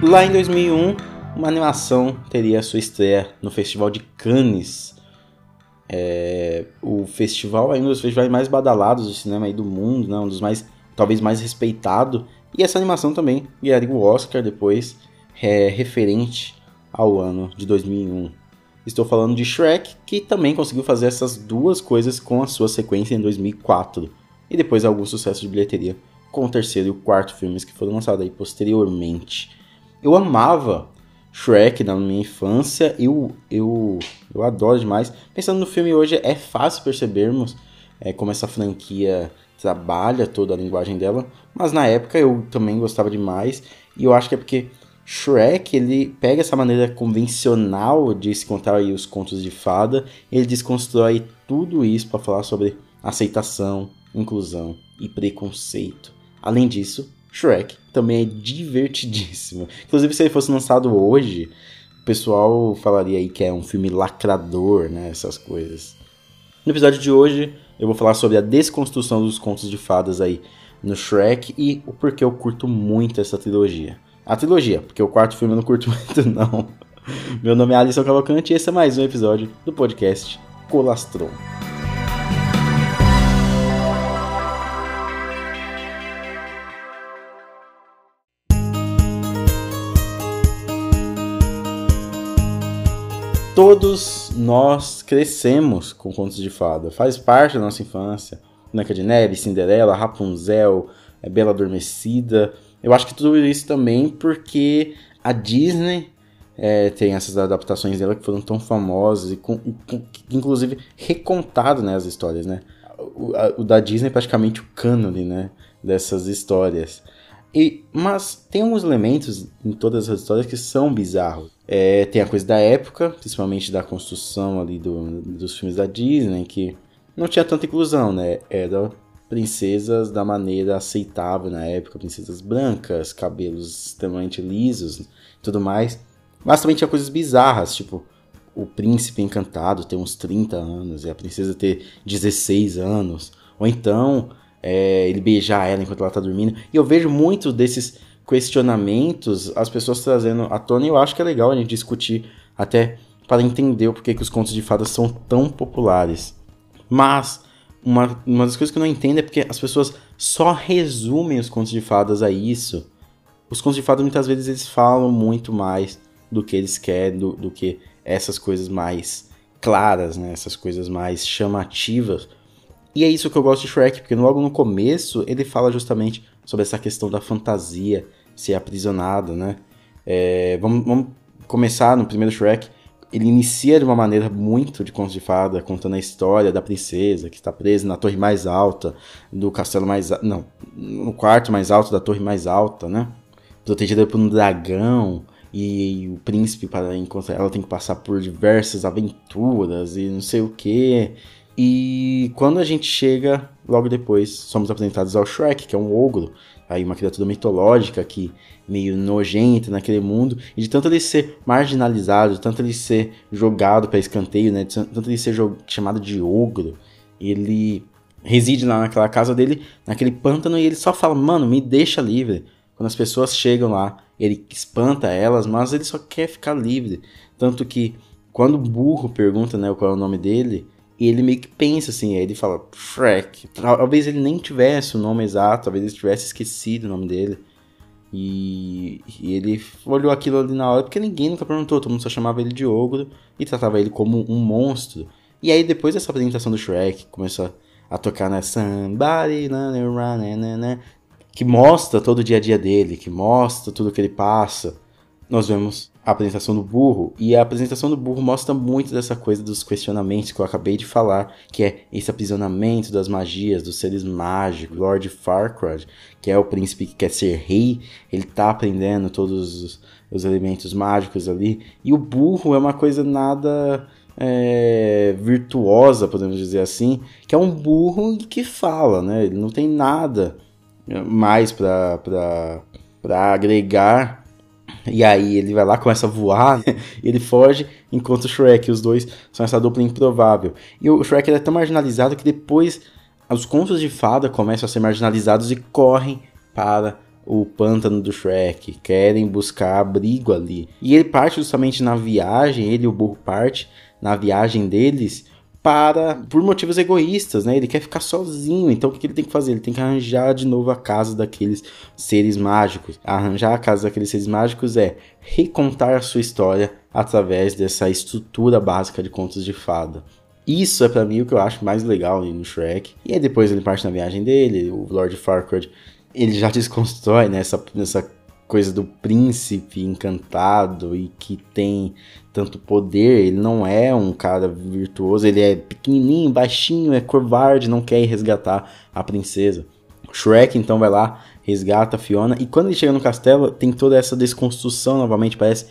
Lá em 2001, uma animação teria sua estreia no Festival de Cannes. É, o festival é um dos festivais mais badalados de cinema do mundo, né? um dos mais, talvez mais respeitado. E essa animação também ganharia o Oscar depois, é, referente ao ano de 2001. Estou falando de Shrek, que também conseguiu fazer essas duas coisas com a sua sequência em 2004, e depois algum sucesso de bilheteria com o terceiro e o quarto filmes que foram lançados aí posteriormente. Eu amava Shrek na minha infância, eu, eu, eu adoro demais. Pensando no filme hoje, é fácil percebermos é, como essa franquia trabalha toda a linguagem dela, mas na época eu também gostava demais, e eu acho que é porque Shrek, ele pega essa maneira convencional de se contar os contos de fada, ele desconstrói tudo isso para falar sobre aceitação, inclusão e preconceito. Além disso, Shrek também é divertidíssimo. Inclusive, se ele fosse lançado hoje, o pessoal falaria aí que é um filme lacrador, né? Essas coisas. No episódio de hoje, eu vou falar sobre a desconstrução dos contos de fadas aí no Shrek e o porquê eu curto muito essa trilogia a trilogia, porque o quarto filme eu não curto muito, não. Meu nome é Alisson Cavalcante e esse é mais um episódio do podcast Colastron. Todos nós crescemos com contos de fada, faz parte da nossa infância. Branca de Neve, Cinderela, Rapunzel, Bela Adormecida, eu acho que tudo isso também porque a Disney é, tem essas adaptações dela que foram tão famosas e, com, com, inclusive recontado né, as histórias, né? O, a, o, da Disney é praticamente o cânone, né, dessas histórias. E, mas tem alguns elementos em todas as histórias que são bizarros. É, tem a coisa da época, principalmente da construção ali do, dos filmes da Disney, que não tinha tanta inclusão, né? Era princesas da maneira aceitável na época, princesas brancas, cabelos extremamente lisos, tudo mais. Mas também tinha coisas bizarras, tipo o príncipe encantado ter uns 30 anos e a princesa ter 16 anos, ou então é, ele beijar ela enquanto ela tá dormindo. E eu vejo muito desses questionamentos as pessoas trazendo à tona e eu acho que é legal a gente discutir até para entender o porquê que os contos de fadas são tão populares. Mas uma, uma das coisas que eu não entendo é porque as pessoas só resumem os contos de fadas a isso. Os contos de fadas muitas vezes eles falam muito mais do que eles querem, do, do que essas coisas mais claras, né? Essas coisas mais chamativas. E é isso que eu gosto de Shrek, porque logo no começo ele fala justamente sobre essa questão da fantasia ser aprisionada, né? É, vamos, vamos começar no primeiro Shrek ele inicia de uma maneira muito de contos de fada, contando a história da princesa que está presa na torre mais alta do castelo mais não, no quarto mais alto da torre mais alta, né? Protegida por um dragão e o príncipe para encontrar ela tem que passar por diversas aventuras e não sei o que. E quando a gente chega, logo depois, somos apresentados ao Shrek, que é um ogro, aí uma criatura mitológica que meio nojenta naquele mundo, e de tanto ele ser marginalizado, de tanto ele ser jogado para escanteio, né, de tanto ele ser chamado de ogro, ele reside lá naquela casa dele, naquele pântano, e ele só fala, mano, me deixa livre. Quando as pessoas chegam lá, ele espanta elas, mas ele só quer ficar livre. Tanto que, quando o burro pergunta, né, qual é o nome dele, ele meio que pensa assim, aí ele fala Shrek. Talvez ele nem tivesse o nome exato, talvez ele tivesse esquecido o nome dele. E, e, ele olhou aquilo ali na hora porque ninguém nunca perguntou, todo mundo só chamava ele de ogro e tratava ele como um monstro. E aí depois dessa apresentação do Shrek, começou a tocar na Somebody, que mostra todo o dia a dia dele, que mostra tudo que ele passa. Nós vemos a apresentação do burro, e a apresentação do burro mostra muito dessa coisa dos questionamentos que eu acabei de falar, que é esse aprisionamento das magias, dos seres mágicos. Lord Farquaad, que é o príncipe que quer ser rei, ele tá aprendendo todos os, os elementos mágicos ali, e o burro é uma coisa nada é, virtuosa, podemos dizer assim, que é um burro que fala, né? Ele não tem nada mais para agregar e aí ele vai lá, começa a voar, né? ele foge, enquanto o Shrek, os dois são essa dupla improvável. E o Shrek é tão marginalizado que depois os contos de fada começam a ser marginalizados e correm para o pântano do Shrek, querem buscar abrigo ali. E ele parte justamente na viagem, ele e o burro parte na viagem deles para por motivos egoístas, né? Ele quer ficar sozinho, então o que ele tem que fazer? Ele tem que arranjar de novo a casa daqueles seres mágicos. Arranjar a casa daqueles seres mágicos é recontar a sua história através dessa estrutura básica de contos de fada. Isso é para mim o que eu acho mais legal no Shrek. E aí depois ele parte na viagem dele, o Lord Farquaad, ele já desconstrói né, essa, essa coisa do príncipe encantado e que tem tanto poder, ele não é um cara virtuoso, ele é pequenininho, baixinho, é covarde, não quer ir resgatar a princesa. Shrek então vai lá, resgata a Fiona e quando ele chega no castelo tem toda essa desconstrução novamente, parece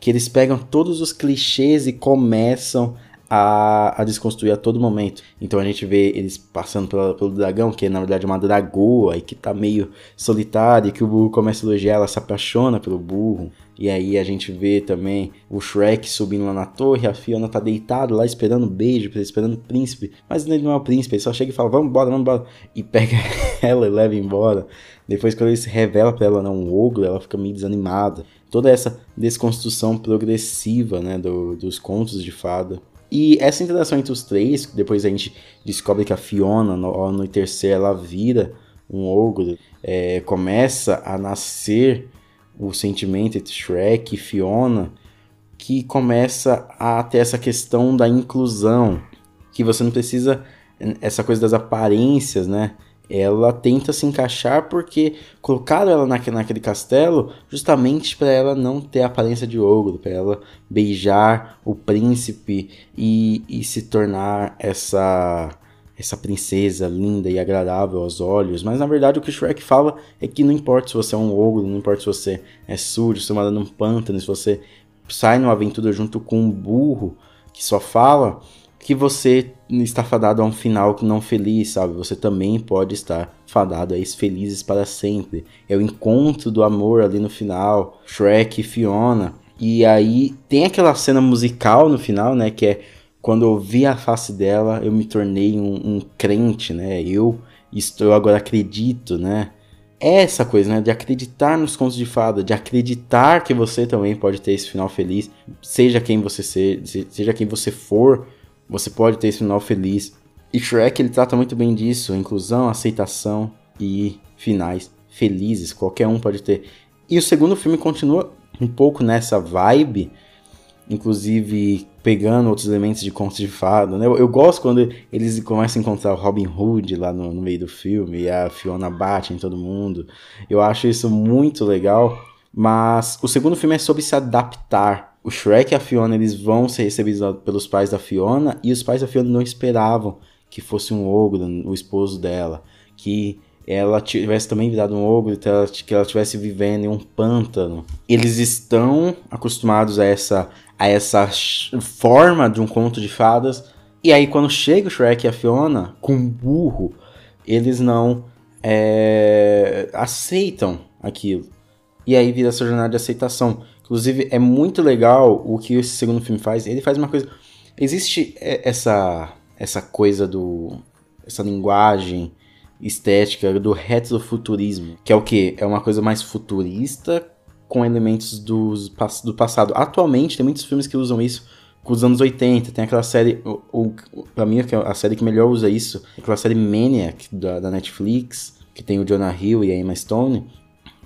que eles pegam todos os clichês e começam a, a desconstruir a todo momento. Então a gente vê eles passando pela, pelo dragão, que é na verdade uma dragoa e que tá meio solitária, e que o burro começa a elogiar, ela se apaixona pelo burro. E aí a gente vê também o Shrek subindo lá na torre, a Fiona tá deitada lá esperando beijo, esperando o príncipe. Mas ele não é o príncipe, ele só chega e fala, vamos embora, vamos embora. E pega ela e leva embora. Depois quando ele se revela pra ela não um ogro, ela fica meio desanimada. Toda essa desconstrução progressiva, né, do, dos contos de fada. E essa interação entre os três, depois a gente descobre que a Fiona, no anoitecer, ela vira um ogro, é, começa a nascer o sentimento entre Shrek e Fiona, que começa a ter essa questão da inclusão, que você não precisa essa coisa das aparências, né? Ela tenta se encaixar porque colocaram ela naquele, castelo justamente para ela não ter a aparência de ogro, para ela beijar o príncipe e, e se tornar essa essa princesa linda e agradável aos olhos, mas na verdade o que o Shrek fala é que não importa se você é um ogro, não importa se você é sujo, se você mora num pântano, se você sai numa aventura junto com um burro que só fala, que você está fadado a um final não feliz, sabe? Você também pode estar fadado a esses felizes para sempre. É o encontro do amor ali no final, Shrek e Fiona. E aí tem aquela cena musical no final, né? Que é quando eu vi a face dela, eu me tornei um, um crente, né? Eu estou agora acredito, né? É essa coisa, né? De acreditar nos contos de fada, de acreditar que você também pode ter esse final feliz, seja quem você seja, seja quem você for você pode ter esse final feliz. E Shrek ele trata muito bem disso, inclusão, aceitação e finais felizes, qualquer um pode ter. E o segundo filme continua um pouco nessa vibe, inclusive pegando outros elementos de contos de fada, né? Eu, eu, gosto quando eles começam a encontrar o Robin Hood lá no, no meio do filme e a Fiona bate em todo mundo. Eu acho isso muito legal, mas o segundo filme é sobre se adaptar o Shrek e a Fiona eles vão ser recebidos pelos pais da Fiona e os pais da Fiona não esperavam que fosse um ogro, o esposo dela, que ela tivesse também virado um ogro, que ela, tivesse vivendo em um pântano. Eles estão acostumados a essa a essa forma de um conto de fadas. E aí quando chega o Shrek e a Fiona com um burro, eles não é, aceitam aquilo. E aí vira essa jornada de aceitação. Inclusive, é muito legal o que esse segundo filme faz. Ele faz uma coisa. Existe essa, essa coisa do. essa linguagem estética do retrofuturismo, que é o que? É uma coisa mais futurista com elementos dos, do passado. Atualmente, tem muitos filmes que usam isso com os anos 80. Tem aquela série, o, o, pra mim, a série que melhor usa isso, é aquela série Maniac da, da Netflix, que tem o Jonah Hill e a Emma Stone,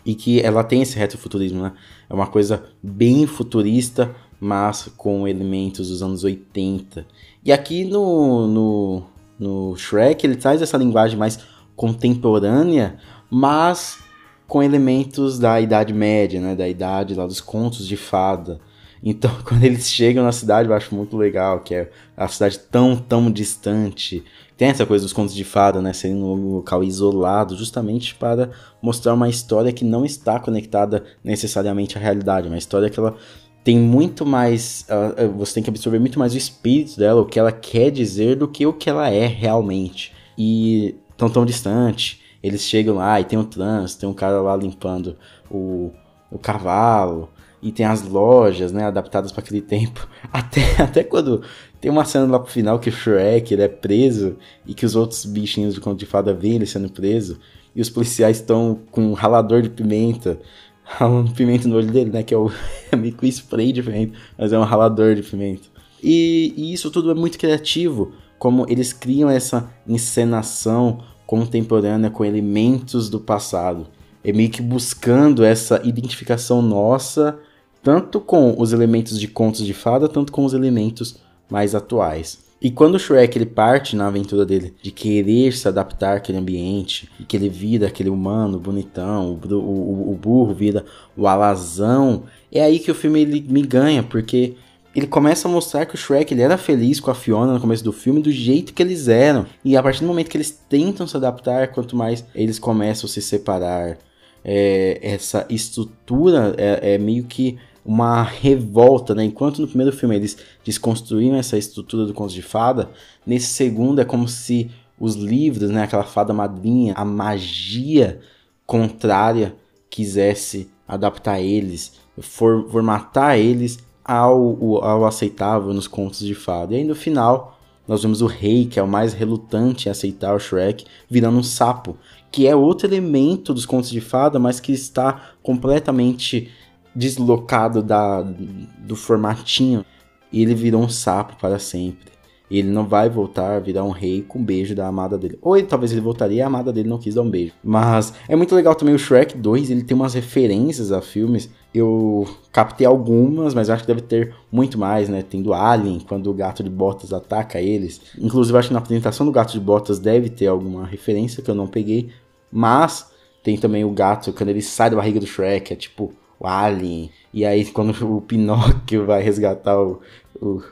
e que ela tem esse retrofuturismo, né? É uma coisa bem futurista, mas com elementos dos anos 80. E aqui no, no, no Shrek ele traz essa linguagem mais contemporânea, mas com elementos da Idade Média, né? Da idade lá dos contos de fada. Então, quando eles chegam na cidade, eu acho muito legal, que é a cidade tão, tão distante. Tem essa coisa dos contos de fada, né? Sendo um local isolado, justamente para mostrar uma história que não está conectada necessariamente à realidade. Uma história que ela tem muito mais. Uh, você tem que absorver muito mais o espírito dela, o que ela quer dizer, do que o que ela é realmente. E tão tão distante. Eles chegam lá e tem um trânsito, tem um cara lá limpando o, o cavalo e tem as lojas, né, adaptadas para aquele tempo. Até, até quando Tem uma cena lá pro final que o Shrek ele é preso e que os outros bichinhos de conto de fada veem ele sendo preso e os policiais estão com um ralador de pimenta, ralando pimenta no olho dele, né? Que é, o, é meio que spray de pimenta, mas é um ralador de pimenta. E, e isso tudo é muito criativo, como eles criam essa encenação contemporânea com elementos do passado. É meio que buscando essa identificação nossa, tanto com os elementos de contos de fada, tanto com os elementos mais atuais. E quando o Shrek ele parte na aventura dele de querer se adaptar àquele ambiente, e que ele vira aquele humano bonitão, o, o, o burro vira o alazão, é aí que o filme ele me ganha, porque ele começa a mostrar que o Shrek ele era feliz com a Fiona no começo do filme do jeito que eles eram. E a partir do momento que eles tentam se adaptar, quanto mais eles começam a se separar, é, essa estrutura é, é, meio que uma revolta, né? Enquanto no primeiro filme eles desconstruíam essa estrutura do conto de fada, nesse segundo é como se os livros, né, aquela fada madrinha, a magia contrária quisesse adaptar eles, for, formatar eles ao, ao aceitável nos contos de fada. E aí no final, nós vemos o rei, que é o mais relutante em aceitar o Shrek, virando um sapo, que é outro elemento dos contos de fada, mas que está completamente deslocado da, do formatinho. E ele virou um sapo para sempre. Ele não vai voltar a virar um rei com um beijo da amada dele. Ou ele, talvez ele voltaria e a amada dele não quis dar um beijo. Mas é muito legal também o Shrek 2, ele tem umas referências a filmes. Eu captei algumas, mas acho que deve ter muito mais, né? Tem do Alien, quando o gato de botas ataca eles. Inclusive, acho que na apresentação do gato de botas deve ter alguma referência que eu não peguei. Mas tem também o gato, quando ele sai da barriga do Shrek, é tipo o Alien. E aí, quando o Pinóquio vai resgatar o, o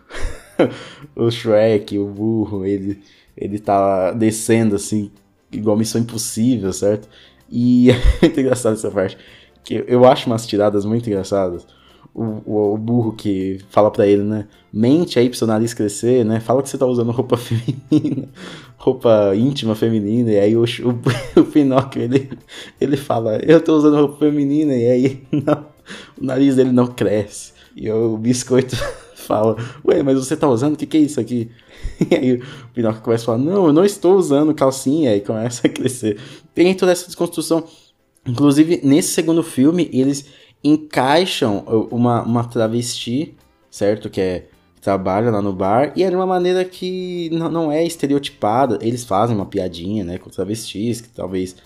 o Shrek, o burro, ele, ele tá descendo assim, igual Missão Impossível, certo? E é muito engraçado essa parte. Que eu acho umas tiradas muito engraçadas. O, o, o, burro que fala pra ele, né? Mente aí pro seu nariz crescer, né? Fala que você tá usando roupa feminina, roupa íntima feminina. E aí o, o, o Pinóquio, ele, ele fala, eu tô usando roupa feminina. E aí não, o nariz dele não cresce. E o biscoito fala, ué, mas você tá usando? O que, que é isso aqui? E aí o Pinóquio começa a falar, não, eu não estou usando calcinha, e começa a crescer. Tem toda essa desconstrução. Inclusive, nesse segundo filme, eles encaixam uma, uma travesti, certo? Que é trabalha lá no bar, e é de uma maneira que não, é estereotipada. Eles fazem uma piadinha, né, com travestis, que talvez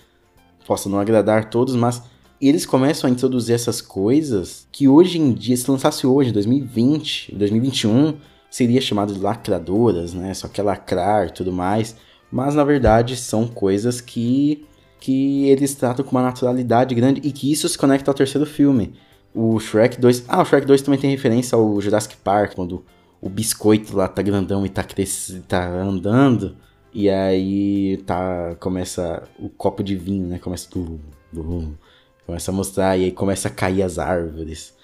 possa não agradar todos, mas eles começam a introduzir essas coisas que hoje em dia, se lançasse hoje, 2020, 2021, seria chamado de lacradoras, né? Só que é lacrar e tudo mais. Mas na verdade são coisas que, que eles tratam com uma naturalidade grande e que isso se conecta ao terceiro filme. O Shrek 2. Ah, o Shrek 2 também tem referência ao Jurassic Park, quando o biscoito lá tá grandão e tá, cres... tá andando. E aí tá. Começa o copo de vinho, né? Começa. Do, Começa a mostrar e aí começa a cair as árvores.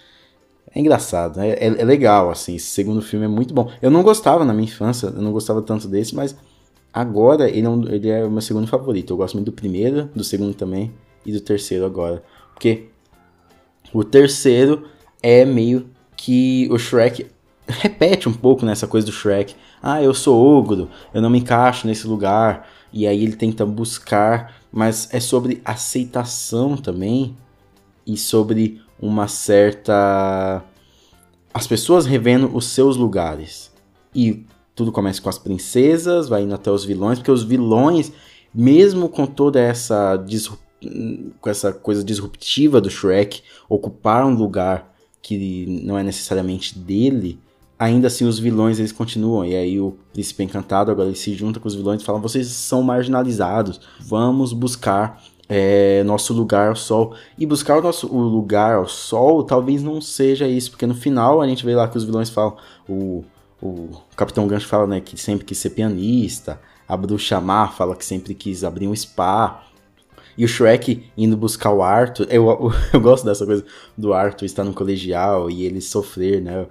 É engraçado, é, é, é, legal, assim. Esse segundo filme é muito bom. Eu não gostava na minha infância, eu não gostava tanto desse, mas agora ele é, um, ele é o meu segundo favorito. Eu gosto muito do primeiro, do segundo também, e do terceiro agora. Porque o terceiro é meio que o Shrek repete um pouco nessa coisa do Shrek. Ah, eu sou ogro, eu não me encaixo nesse lugar. E aí ele tenta buscar mas é sobre aceitação também e sobre uma certa. As pessoas revendo os seus lugares. E tudo começa com as princesas, vai indo até os vilões, porque os vilões, mesmo com toda essa, com essa coisa disruptiva do Shrek, ocupar um lugar que não é necessariamente dele, ainda assim os vilões eles continuam. E aí o príncipe encantado agora ele se junta com os vilões e fala: vocês são marginalizados, vamos buscar é, nosso lugar ao sol. E buscar o nosso o lugar ao sol talvez não seja isso, porque no final a gente vê lá que os vilões falam: o, o Capitão Gancho fala né, que sempre quis ser pianista, a Bruxa Má fala que sempre quis abrir um spa. E o Shrek indo buscar o Arthur. Eu, eu, gosto dessa coisa do Arthur estar no colegial e ele sofrer, né?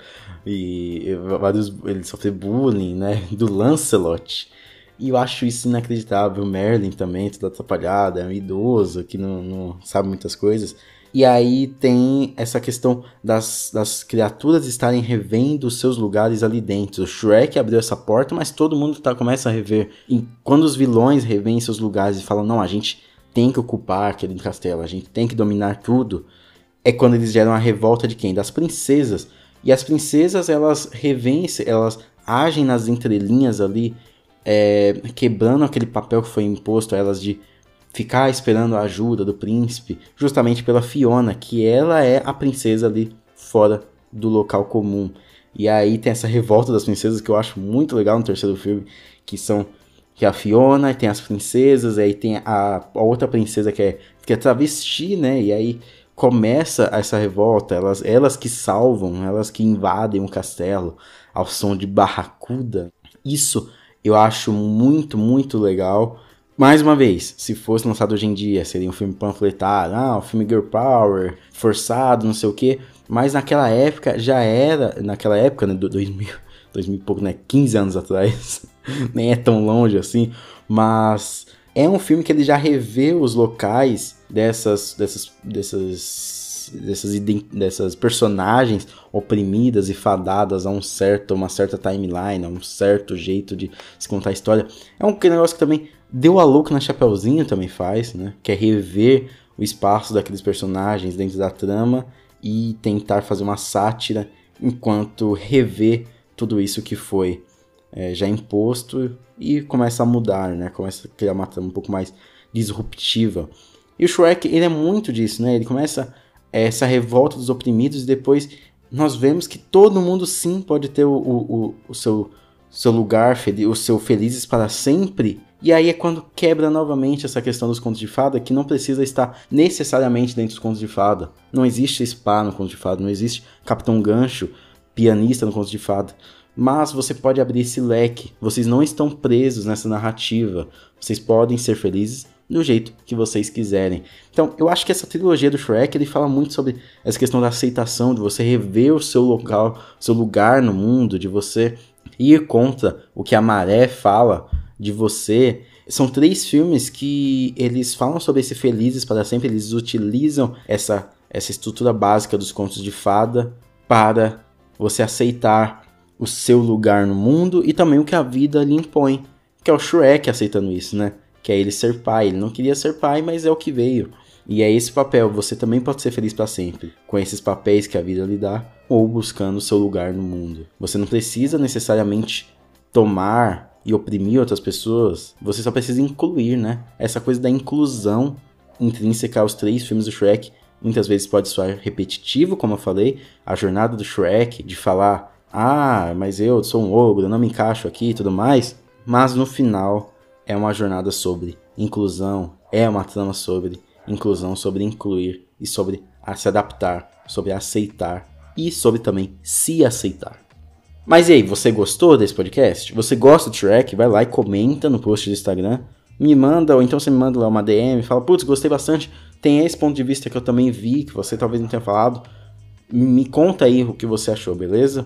E vários, ele sofrer bullying, né? Do Lancelot. E eu acho isso inacreditável. O Merlin também, tudo atrapalhado, é um idoso que não, não sabe muitas coisas. E aí tem essa questão das, das criaturas estarem revendo os seus lugares ali dentro. O Shrek abriu essa porta, mas todo mundo tá, começa a rever. E quando os vilões revêem seus lugares e falam, não, a gente tem que ocupar aquele castelo, a gente tem que dominar tudo, é quando eles geram a revolta de quem? Das princesas. E as princesas, elas revêem, elas agem nas entrelinhas ali, é, quebrando aquele papel que foi imposto a elas de ficar esperando a ajuda do príncipe, justamente pela Fiona, que ela é a princesa ali fora do local comum. E aí tem essa revolta das princesas que eu acho muito legal no terceiro filme, que são que é a Fiona, tem as princesas, aí tem a, a, outra princesa que é, que é travesti, né? E aí começa essa revolta, elas, elas que salvam, elas que invadem o castelo ao som de barracuda. Isso eu acho muito, muito legal. Mais uma vez, se fosse lançado hoje em dia, seria um filme panfletado, ah, um filme girl power, forçado, não sei o quê. Mas naquela época já era, naquela época, né, do 2000, 2000 e pouco, né, 15 anos atrás, nem é tão longe assim, mas é um filme que ele já revê os locais dessas, dessas, dessas, dessas, dessas personagens oprimidas e fadadas a um certo, uma certa timeline, a um certo jeito de se contar a história. É um negócio que também Deu a louco na Chapeuzinho também faz, né? Que é rever o espaço daqueles personagens dentro da trama e tentar fazer uma sátira enquanto rever tudo isso que foi é, já imposto e começa a mudar, né? Começa a criar uma trama um pouco mais disruptiva. E o Shrek, ele é muito disso, né? Ele começa essa revolta dos oprimidos e depois nós vemos que todo mundo sim pode ter o, o, o seu, seu lugar, o seu felizes para sempre e aí é quando quebra novamente essa questão dos contos de fada, que não precisa estar necessariamente dentro dos contos de fada. Não existe spa no conto de fada, não existe Capitão Gancho, pianista no conto de fada. Mas você pode abrir esse leque. Vocês não estão presos nessa narrativa. Vocês podem ser felizes do jeito que vocês quiserem. Então, eu acho que essa trilogia do Shrek, ele fala muito sobre essa questão da aceitação, de você rever o seu local, seu lugar no mundo, de você ir contra o que a maré fala de você. São três filmes que eles falam sobre esse felizes para sempre, eles utilizam essa, essa estrutura básica dos contos de fada para você aceitar o seu lugar no mundo e também o que a vida lhe impõe, que é o Shrek aceitando isso, né? Que é ele ser pai. Ele não queria ser pai, mas é o que veio. E é esse papel, você também pode ser feliz para sempre, com esses papéis que a vida lhe dá, ou buscando o seu lugar no mundo. Você não precisa necessariamente tomar e oprimir outras pessoas, você só precisa incluir, né? Essa coisa da inclusão intrínseca aos três filmes do Shrek muitas vezes pode soar repetitivo, como eu falei, a jornada do Shrek de falar, ah, mas eu sou um ogro, eu não me encaixo aqui e tudo mais, mas no final é uma jornada sobre inclusão, é uma trama sobre inclusão, sobre incluir e sobre se adaptar, sobre aceitar e sobre também se aceitar. Mas e aí, você gostou desse podcast? Você gosta do Shrek? Vai lá e comenta no post do Instagram. Me manda, ou então você me manda lá uma DM, fala, putz, gostei bastante. Tem esse ponto de vista que eu também vi, que você talvez não tenha falado. Me conta aí o que você achou, beleza?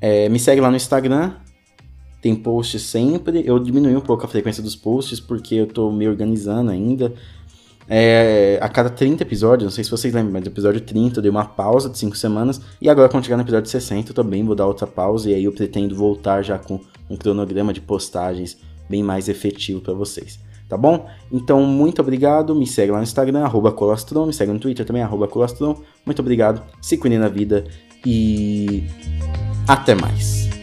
É, me segue lá no Instagram. Tem post sempre. Eu diminui um pouco a frequência dos posts porque eu tô me organizando ainda. É, a cada 30 episódios, não sei se vocês lembram, mas no episódio 30 eu dei uma pausa de 5 semanas. E agora, quando chegar no episódio 60, eu também vou dar outra pausa. E aí eu pretendo voltar já com um cronograma de postagens bem mais efetivo para vocês. Tá bom? Então, muito obrigado. Me segue lá no Instagram, arroba Colastron. Me segue no Twitter também, arroba Colastron. Muito obrigado. Se cuide na vida e até mais.